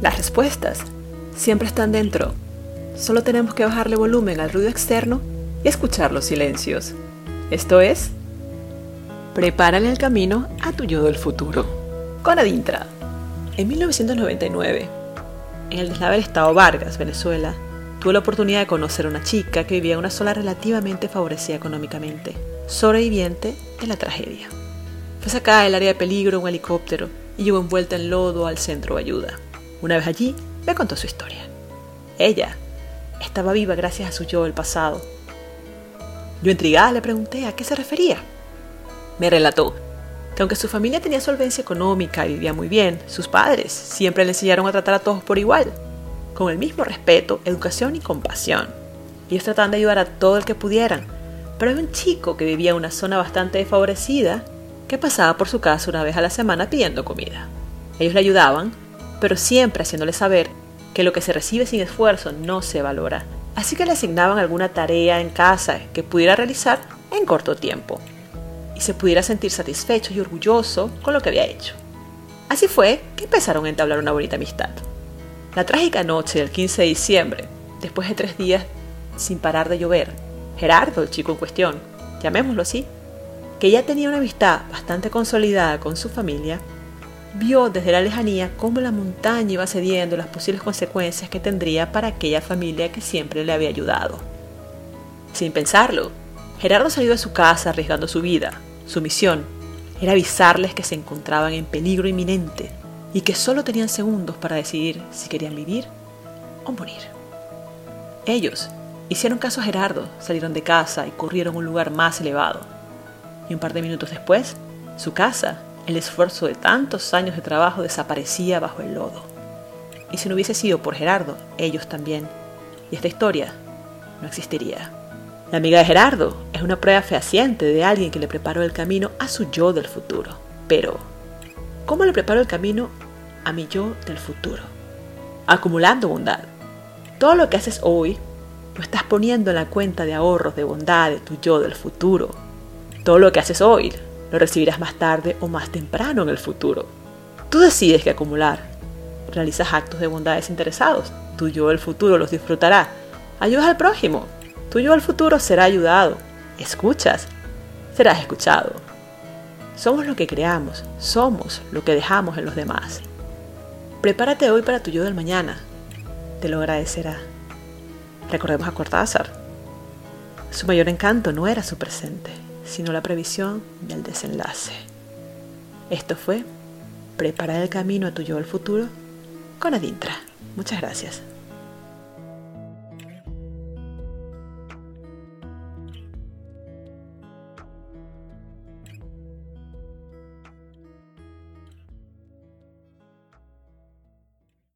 Las respuestas siempre están dentro. Solo tenemos que bajarle volumen al ruido externo y escuchar los silencios. Esto es, prepárale el camino a tu yo del futuro. Con Adintra. En 1999, en el deslave estado Vargas, Venezuela, tuve la oportunidad de conocer a una chica que vivía en una zona relativamente favorecida económicamente, sobreviviente de la tragedia. Fue sacada del área de peligro en un helicóptero y llegó envuelta en lodo al centro de ayuda. Una vez allí, me contó su historia. Ella estaba viva gracias a su yo del pasado. Yo intrigada le pregunté a qué se refería. Me relató que aunque su familia tenía solvencia económica y vivía muy bien, sus padres siempre le enseñaron a tratar a todos por igual, con el mismo respeto, educación y compasión. Ellos trataban de ayudar a todo el que pudieran, pero había un chico que vivía en una zona bastante desfavorecida que pasaba por su casa una vez a la semana pidiendo comida. Ellos le ayudaban, pero siempre haciéndole saber que lo que se recibe sin esfuerzo no se valora, así que le asignaban alguna tarea en casa que pudiera realizar en corto tiempo y se pudiera sentir satisfecho y orgulloso con lo que había hecho. Así fue que empezaron a entablar una bonita amistad. La trágica noche del 15 de diciembre, después de tres días sin parar de llover, Gerardo, el chico en cuestión, llamémoslo así, que ya tenía una amistad bastante consolidada con su familia, vio desde la lejanía cómo la montaña iba cediendo las posibles consecuencias que tendría para aquella familia que siempre le había ayudado. Sin pensarlo, Gerardo salió de su casa arriesgando su vida. Su misión era avisarles que se encontraban en peligro inminente y que solo tenían segundos para decidir si querían vivir o morir. Ellos hicieron caso a Gerardo, salieron de casa y corrieron a un lugar más elevado y un par de minutos después, su casa, el esfuerzo de tantos años de trabajo desaparecía bajo el lodo. Y si no hubiese sido por Gerardo, ellos también. Y esta historia no existiría. La amiga de Gerardo es una prueba fehaciente de alguien que le preparó el camino a su yo del futuro. Pero, ¿cómo le preparo el camino a mi yo del futuro? Acumulando bondad. Todo lo que haces hoy lo estás poniendo en la cuenta de ahorros de bondad de tu yo del futuro todo lo que haces hoy lo recibirás más tarde o más temprano en el futuro. Tú decides que acumular. Realizas actos de bondad desinteresados. Tu yo del futuro los disfrutará. Ayudas al prójimo. Tu yo del futuro será ayudado. Escuchas. Serás escuchado. Somos lo que creamos. Somos lo que dejamos en los demás. Prepárate hoy para tu yo del mañana. Te lo agradecerá. Recordemos a Cortázar. Su mayor encanto no era su presente, sino la previsión del desenlace. Esto fue Preparar el camino a tu yo al futuro con Adintra. Muchas gracias.